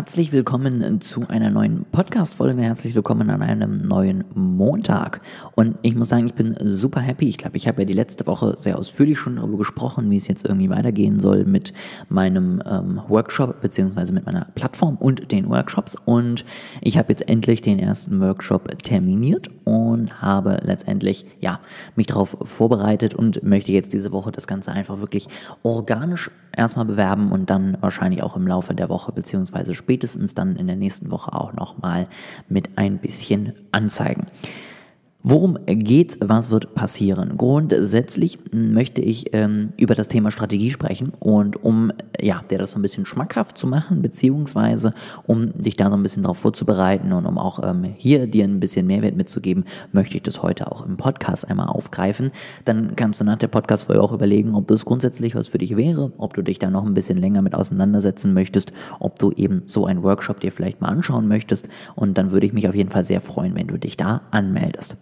Herzlich willkommen zu einer neuen Podcast-Folge. Herzlich willkommen an einem neuen Montag. Und ich muss sagen, ich bin super happy. Ich glaube, ich habe ja die letzte Woche sehr ausführlich schon darüber gesprochen, wie es jetzt irgendwie weitergehen soll mit meinem ähm, Workshop beziehungsweise mit meiner Plattform und den Workshops. Und ich habe jetzt endlich den ersten Workshop terminiert und habe letztendlich ja mich darauf vorbereitet und möchte jetzt diese Woche das Ganze einfach wirklich organisch erstmal bewerben und dann wahrscheinlich auch im Laufe der Woche beziehungsweise spätestens dann in der nächsten Woche auch nochmal mit ein bisschen anzeigen. Worum geht's? Was wird passieren? Grundsätzlich möchte ich ähm, über das Thema Strategie sprechen und um ja, dir das so ein bisschen schmackhaft zu machen, beziehungsweise um dich da so ein bisschen darauf vorzubereiten und um auch ähm, hier dir ein bisschen Mehrwert mitzugeben, möchte ich das heute auch im Podcast einmal aufgreifen. Dann kannst du nach der Podcast-Folge auch überlegen, ob das grundsätzlich was für dich wäre, ob du dich da noch ein bisschen länger mit auseinandersetzen möchtest, ob du eben so einen Workshop dir vielleicht mal anschauen möchtest und dann würde ich mich auf jeden Fall sehr freuen, wenn du dich da anmeldest.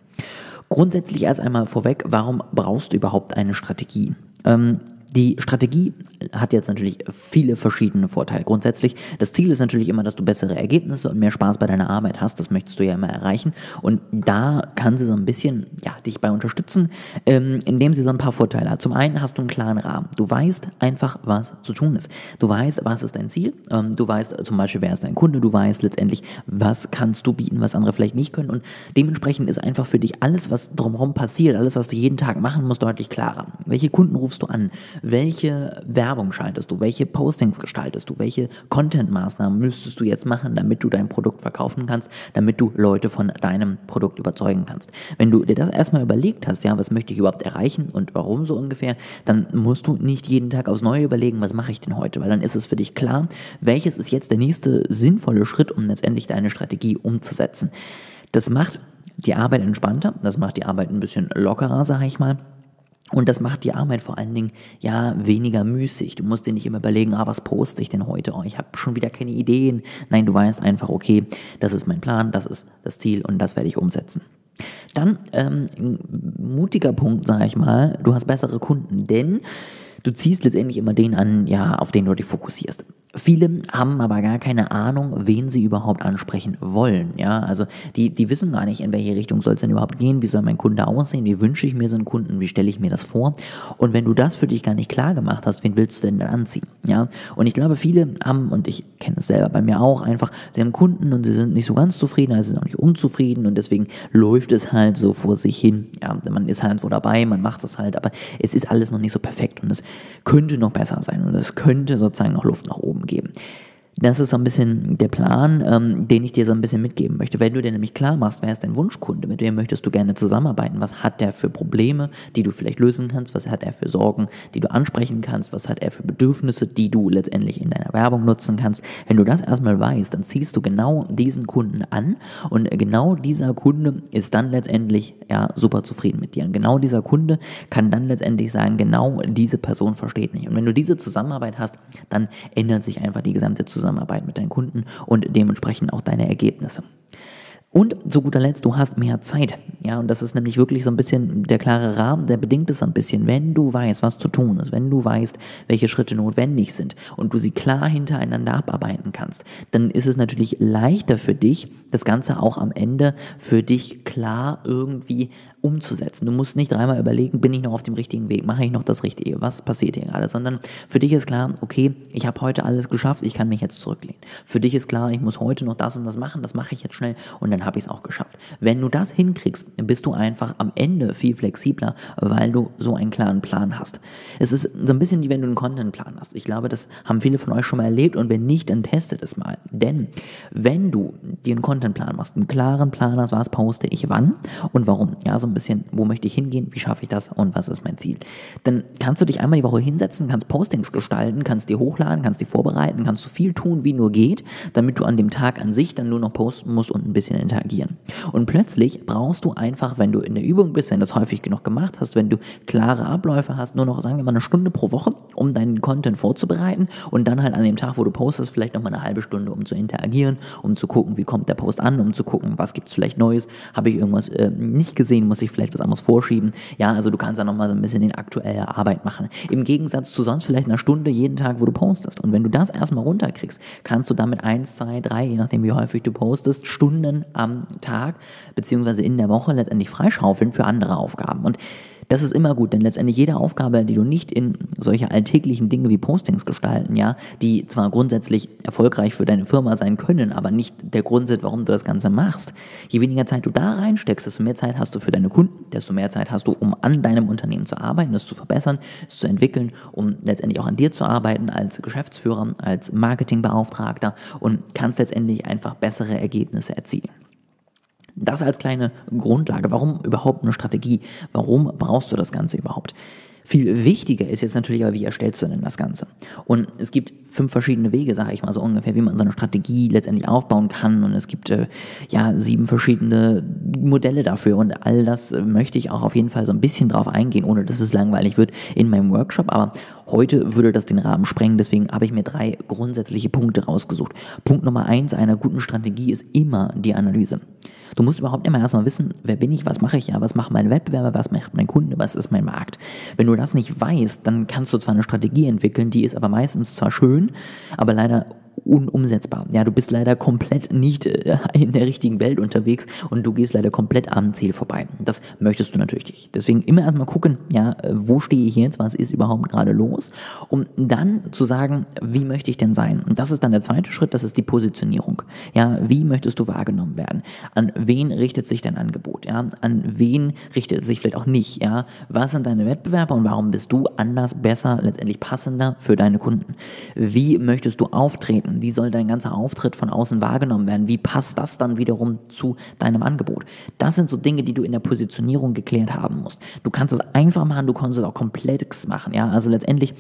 Grundsätzlich erst einmal vorweg, warum brauchst du überhaupt eine Strategie? Ähm, die Strategie hat jetzt natürlich viele verschiedene Vorteile. Grundsätzlich, das Ziel ist natürlich immer, dass du bessere Ergebnisse und mehr Spaß bei deiner Arbeit hast. Das möchtest du ja immer erreichen. Und da kann sie so ein bisschen ja, dich bei unterstützen, ähm, indem sie so ein paar Vorteile hat. Zum einen hast du einen klaren Rahmen. Du weißt einfach, was zu tun ist. Du weißt, was ist dein Ziel. Ähm, du weißt zum Beispiel, wer ist dein Kunde. Du weißt letztendlich, was kannst du bieten, was andere vielleicht nicht können. Und dementsprechend ist einfach für dich alles, was drumherum passiert, alles, was du jeden Tag machen musst, deutlich klarer. Welche Kunden rufst du an? Welche Werbung schaltest du, welche Postings gestaltest du, welche Content-Maßnahmen müsstest du jetzt machen, damit du dein Produkt verkaufen kannst, damit du Leute von deinem Produkt überzeugen kannst. Wenn du dir das erstmal überlegt hast, ja, was möchte ich überhaupt erreichen und warum so ungefähr, dann musst du nicht jeden Tag aufs Neue überlegen, was mache ich denn heute, weil dann ist es für dich klar, welches ist jetzt der nächste sinnvolle Schritt, um letztendlich deine Strategie umzusetzen. Das macht die Arbeit entspannter, das macht die Arbeit ein bisschen lockerer, sage ich mal. Und das macht die Arbeit vor allen Dingen ja weniger müßig. Du musst dir nicht immer überlegen, ah, was poste ich denn heute? Oh, ich habe schon wieder keine Ideen. Nein, du weißt einfach, okay, das ist mein Plan, das ist das Ziel und das werde ich umsetzen. Dann ähm, mutiger Punkt, sage ich mal, du hast bessere Kunden, denn du ziehst letztendlich immer den an, ja, auf den du dich fokussierst. Viele haben aber gar keine Ahnung, wen sie überhaupt ansprechen wollen. Ja, also die, die wissen gar nicht, in welche Richtung soll es denn überhaupt gehen, wie soll mein Kunde aussehen, wie wünsche ich mir so einen Kunden, wie stelle ich mir das vor. Und wenn du das für dich gar nicht klar gemacht hast, wen willst du denn dann anziehen? Ja, und ich glaube, viele haben, und ich kenne es selber bei mir auch, einfach, sie haben Kunden und sie sind nicht so ganz zufrieden, also sind auch nicht unzufrieden und deswegen läuft es halt so vor sich hin. Ja, man ist halt wo dabei, man macht das halt, aber es ist alles noch nicht so perfekt und es könnte noch besser sein und es könnte sozusagen noch Luft nach oben geben. Das ist so ein bisschen der Plan, ähm, den ich dir so ein bisschen mitgeben möchte. Wenn du dir nämlich klar machst, wer ist dein Wunschkunde, mit wem möchtest du gerne zusammenarbeiten, was hat der für Probleme, die du vielleicht lösen kannst, was hat er für Sorgen, die du ansprechen kannst, was hat er für Bedürfnisse, die du letztendlich in deiner Werbung nutzen kannst. Wenn du das erstmal weißt, dann ziehst du genau diesen Kunden an und genau dieser Kunde ist dann letztendlich ja super zufrieden mit dir. Und genau dieser Kunde kann dann letztendlich sagen, genau diese Person versteht mich. Und wenn du diese Zusammenarbeit hast, dann ändert sich einfach die gesamte Zusammenarbeit Zusammenarbeit mit deinen Kunden und dementsprechend auch deine Ergebnisse. Und zu guter Letzt, du hast mehr Zeit. Ja, und das ist nämlich wirklich so ein bisschen der klare Rahmen, der bedingt es ein bisschen. Wenn du weißt, was zu tun ist, wenn du weißt, welche Schritte notwendig sind und du sie klar hintereinander abarbeiten kannst, dann ist es natürlich leichter für dich, das Ganze auch am Ende für dich klar irgendwie umzusetzen. Du musst nicht dreimal überlegen, bin ich noch auf dem richtigen Weg, mache ich noch das Richtige, was passiert hier gerade, sondern für dich ist klar, okay, ich habe heute alles geschafft, ich kann mich jetzt zurücklehnen. Für dich ist klar, ich muss heute noch das und das machen, das mache ich jetzt schnell und dann habe ich es auch geschafft. Wenn du das hinkriegst, bist du einfach am Ende viel flexibler, weil du so einen klaren Plan hast. Es ist so ein bisschen wie wenn du einen Contentplan hast. Ich glaube, das haben viele von euch schon mal erlebt und wenn nicht, dann testet es mal. Denn wenn du dir einen Contentplan machst, einen klaren Plan hast, was poste ich wann und warum, ja, so ein bisschen, wo möchte ich hingehen, wie schaffe ich das und was ist mein Ziel. Dann kannst du dich einmal die Woche hinsetzen, kannst Postings gestalten, kannst die hochladen, kannst die vorbereiten, kannst so viel tun, wie nur geht, damit du an dem Tag an sich dann nur noch posten musst und ein bisschen interagieren. Und plötzlich brauchst du einfach, wenn du in der Übung bist, wenn du das häufig genug gemacht hast, wenn du klare Abläufe hast, nur noch, sagen wir mal, eine Stunde pro Woche, um deinen Content vorzubereiten und dann halt an dem Tag, wo du postest, vielleicht nochmal eine halbe Stunde, um zu interagieren, um zu gucken, wie kommt der Post an, um zu gucken, was gibt es vielleicht Neues, habe ich irgendwas äh, nicht gesehen, muss ich vielleicht was anderes vorschieben. Ja, also du kannst da nochmal so ein bisschen in aktuelle Arbeit machen. Im Gegensatz zu sonst vielleicht einer Stunde jeden Tag, wo du postest. Und wenn du das erstmal runterkriegst, kannst du damit eins, zwei, drei, je nachdem wie häufig du postest, Stunden am Tag beziehungsweise in der Woche letztendlich freischaufeln für andere Aufgaben. Und das ist immer gut, denn letztendlich jede Aufgabe, die du nicht in solche alltäglichen Dinge wie Postings gestalten, ja, die zwar grundsätzlich erfolgreich für deine Firma sein können, aber nicht der Grund sind, warum du das Ganze machst. Je weniger Zeit du da reinsteckst, desto mehr Zeit hast du für deine Kunden, desto mehr Zeit hast du, um an deinem Unternehmen zu arbeiten, es zu verbessern, es zu entwickeln, um letztendlich auch an dir zu arbeiten als Geschäftsführer, als Marketingbeauftragter und kannst letztendlich einfach bessere Ergebnisse erzielen. Das als kleine Grundlage. Warum überhaupt eine Strategie? Warum brauchst du das Ganze überhaupt? Viel wichtiger ist jetzt natürlich aber, wie erstellst du denn das Ganze? Und es gibt fünf verschiedene Wege, sage ich mal so ungefähr, wie man so eine Strategie letztendlich aufbauen kann. Und es gibt äh, ja sieben verschiedene Modelle dafür. Und all das äh, möchte ich auch auf jeden Fall so ein bisschen drauf eingehen, ohne dass es langweilig wird in meinem Workshop. Aber heute würde das den Rahmen sprengen. Deswegen habe ich mir drei grundsätzliche Punkte rausgesucht. Punkt Nummer eins einer guten Strategie ist immer die Analyse. Du musst überhaupt immer erstmal wissen, wer bin ich, was mache ich ja, was macht mein Wettbewerber, was macht mein Kunde, was ist mein Markt. Wenn du das nicht weißt, dann kannst du zwar eine Strategie entwickeln, die ist aber meistens zwar schön, aber leider unumsetzbar. Ja, du bist leider komplett nicht äh, in der richtigen Welt unterwegs und du gehst leider komplett am Ziel vorbei. Das möchtest du natürlich nicht. Deswegen immer erstmal gucken, ja, äh, wo stehe ich jetzt, was ist überhaupt gerade los, um dann zu sagen, wie möchte ich denn sein? Und das ist dann der zweite Schritt, das ist die Positionierung. Ja, wie möchtest du wahrgenommen werden? An wen richtet sich dein Angebot? Ja, an wen richtet es sich vielleicht auch nicht? Ja, was sind deine Wettbewerber und warum bist du anders, besser, letztendlich passender für deine Kunden? Wie möchtest du auftreten? Wie soll dein ganzer Auftritt von außen wahrgenommen werden? Wie passt das dann wiederum zu deinem Angebot? Das sind so Dinge, die du in der Positionierung geklärt haben musst. Du kannst es einfach machen, du kannst es auch komplex machen. Ja, also letztendlich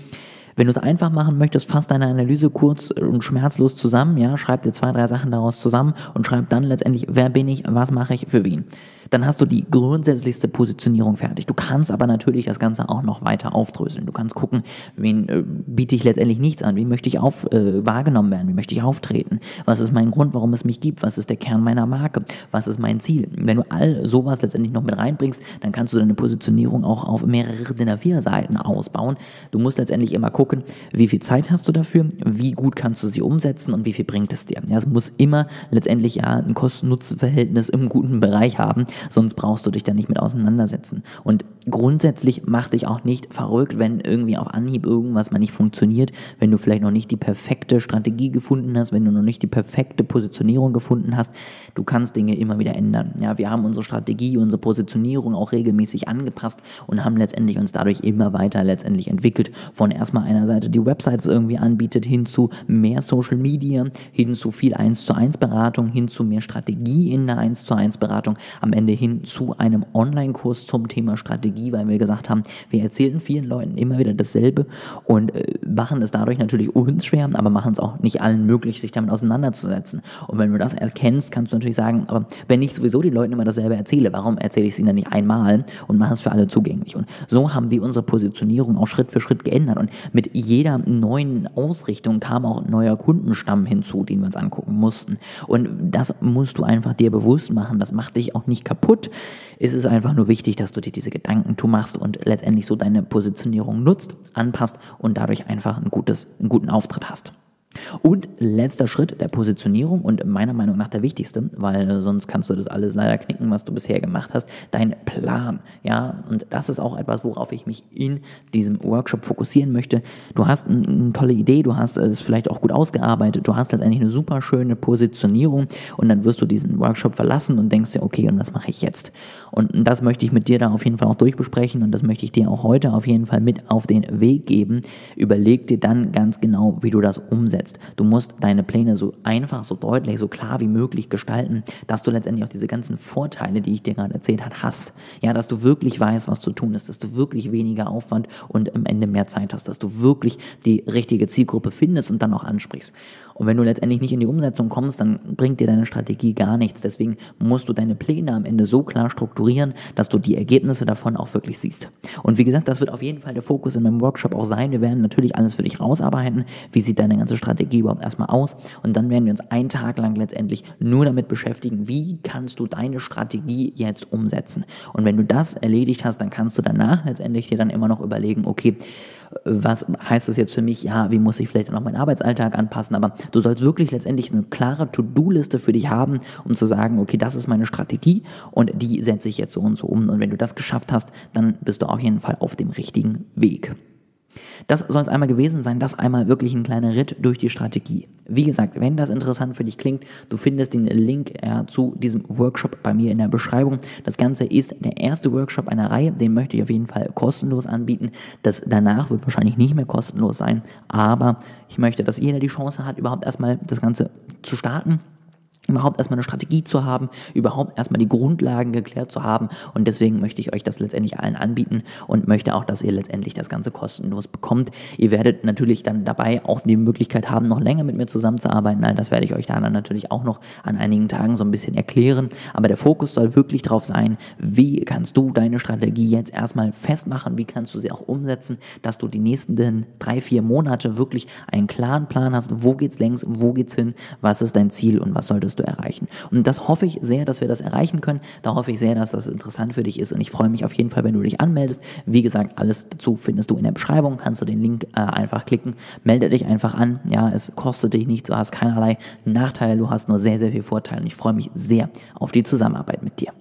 wenn du es einfach machen möchtest, fass deine Analyse kurz und schmerzlos zusammen, ja, schreib dir zwei, drei Sachen daraus zusammen und schreib dann letztendlich, wer bin ich, was mache ich, für wen dann hast du die grundsätzlichste Positionierung fertig. Du kannst aber natürlich das Ganze auch noch weiter aufdröseln. Du kannst gucken, wen äh, biete ich letztendlich nichts an, wie möchte ich auf, äh, wahrgenommen werden, wie möchte ich auftreten, was ist mein Grund, warum es mich gibt, was ist der Kern meiner Marke, was ist mein Ziel. Wenn du all sowas letztendlich noch mit reinbringst, dann kannst du deine Positionierung auch auf mehrere DIN A4 Seiten ausbauen. Du musst letztendlich immer gucken, wie viel Zeit hast du dafür, wie gut kannst du sie umsetzen und wie viel bringt es dir. Ja, es muss immer letztendlich ja ein Kosten-Nutzen-Verhältnis im guten Bereich haben, sonst brauchst du dich da nicht mit auseinandersetzen. Und grundsätzlich mach dich auch nicht verrückt, wenn irgendwie auf Anhieb irgendwas mal nicht funktioniert, wenn du vielleicht noch nicht die perfekte Strategie gefunden hast, wenn du noch nicht die perfekte Positionierung gefunden hast. Du kannst Dinge immer wieder ändern. Ja, wir haben unsere Strategie, unsere Positionierung auch regelmäßig angepasst und haben letztendlich uns dadurch immer weiter letztendlich entwickelt. Von erstmal einer Seite, die Websites irgendwie anbietet, hin zu mehr Social Media, hin zu viel 1 zu 1 Beratung, hin zu mehr Strategie in der 1 zu 1 Beratung, am Ende hin zu einem Online-Kurs zum Thema Strategie Strategie, weil wir gesagt haben, wir erzählen vielen Leuten immer wieder dasselbe und äh, machen es dadurch natürlich uns schwer, aber machen es auch nicht allen möglich, sich damit auseinanderzusetzen. Und wenn du das erkennst, kannst du natürlich sagen, aber wenn ich sowieso den Leuten immer dasselbe erzähle, warum erzähle ich es ihnen dann nicht einmal und mache es für alle zugänglich? Und so haben wir unsere Positionierung auch Schritt für Schritt geändert. Und mit jeder neuen Ausrichtung kam auch ein neuer Kundenstamm hinzu, den wir uns angucken mussten. Und das musst du einfach dir bewusst machen. Das macht dich auch nicht kaputt. Es ist einfach nur wichtig, dass du dir diese Gedanken Gedankentum machst und letztendlich so deine Positionierung nutzt, anpasst und dadurch einfach ein gutes, einen guten Auftritt hast. Und letzter Schritt der Positionierung und meiner Meinung nach der wichtigste, weil äh, sonst kannst du das alles leider knicken, was du bisher gemacht hast, dein Plan. Ja, und das ist auch etwas, worauf ich mich in diesem Workshop fokussieren möchte. Du hast eine tolle Idee, du hast es vielleicht auch gut ausgearbeitet, du hast letztendlich eine super schöne Positionierung und dann wirst du diesen Workshop verlassen und denkst dir, okay, und was mache ich jetzt? Und das möchte ich mit dir da auf jeden Fall auch durchbesprechen und das möchte ich dir auch heute auf jeden Fall mit auf den Weg geben. Überleg dir dann ganz genau, wie du das umsetzt umsetzt. Du musst deine Pläne so einfach, so deutlich, so klar wie möglich gestalten, dass du letztendlich auch diese ganzen Vorteile, die ich dir gerade erzählt habe, hast. Ja, dass du wirklich weißt, was zu tun ist, dass du wirklich weniger Aufwand und am Ende mehr Zeit hast, dass du wirklich die richtige Zielgruppe findest und dann auch ansprichst. Und wenn du letztendlich nicht in die Umsetzung kommst, dann bringt dir deine Strategie gar nichts. Deswegen musst du deine Pläne am Ende so klar strukturieren, dass du die Ergebnisse davon auch wirklich siehst. Und wie gesagt, das wird auf jeden Fall der Fokus in meinem Workshop auch sein. Wir werden natürlich alles für dich rausarbeiten. Wie sieht deine ganze Strategie überhaupt erstmal aus? Und dann werden wir uns einen Tag lang letztendlich nur damit beschäftigen, wie kannst du deine Strategie jetzt umsetzen. Und wenn du das erledigt hast, dann kannst du danach letztendlich dir dann immer noch überlegen, okay, was heißt das jetzt für mich? Ja, wie muss ich vielleicht noch meinen Arbeitsalltag anpassen? Aber du sollst wirklich letztendlich eine klare To-Do-Liste für dich haben, um zu sagen, okay, das ist meine Strategie und die setze ich jetzt so und so um. Und wenn du das geschafft hast, dann bist du auf jeden Fall auf dem richtigen Weg. Das soll es einmal gewesen sein, das einmal wirklich ein kleiner Ritt durch die Strategie. Wie gesagt, wenn das interessant für dich klingt, du findest den Link äh, zu diesem Workshop bei mir in der Beschreibung. Das Ganze ist der erste Workshop einer Reihe, den möchte ich auf jeden Fall kostenlos anbieten. Das danach wird wahrscheinlich nicht mehr kostenlos sein, aber ich möchte, dass jeder die Chance hat, überhaupt erstmal das Ganze zu starten überhaupt erstmal eine Strategie zu haben, überhaupt erstmal die Grundlagen geklärt zu haben. Und deswegen möchte ich euch das letztendlich allen anbieten und möchte auch, dass ihr letztendlich das Ganze kostenlos bekommt. Ihr werdet natürlich dann dabei auch die Möglichkeit haben, noch länger mit mir zusammenzuarbeiten. All das werde ich euch dann natürlich auch noch an einigen Tagen so ein bisschen erklären. Aber der Fokus soll wirklich darauf sein, wie kannst du deine Strategie jetzt erstmal festmachen, wie kannst du sie auch umsetzen, dass du die nächsten drei, vier Monate wirklich einen klaren Plan hast, wo geht's längs, wo geht's hin, was ist dein Ziel und was solltest du erreichen. Und das hoffe ich sehr, dass wir das erreichen können. Da hoffe ich sehr, dass das interessant für dich ist. Und ich freue mich auf jeden Fall, wenn du dich anmeldest. Wie gesagt, alles dazu findest du in der Beschreibung. Kannst du den Link äh, einfach klicken. Melde dich einfach an. Ja, es kostet dich nichts. Du hast keinerlei Nachteile. Du hast nur sehr, sehr viel Vorteile. Und ich freue mich sehr auf die Zusammenarbeit mit dir.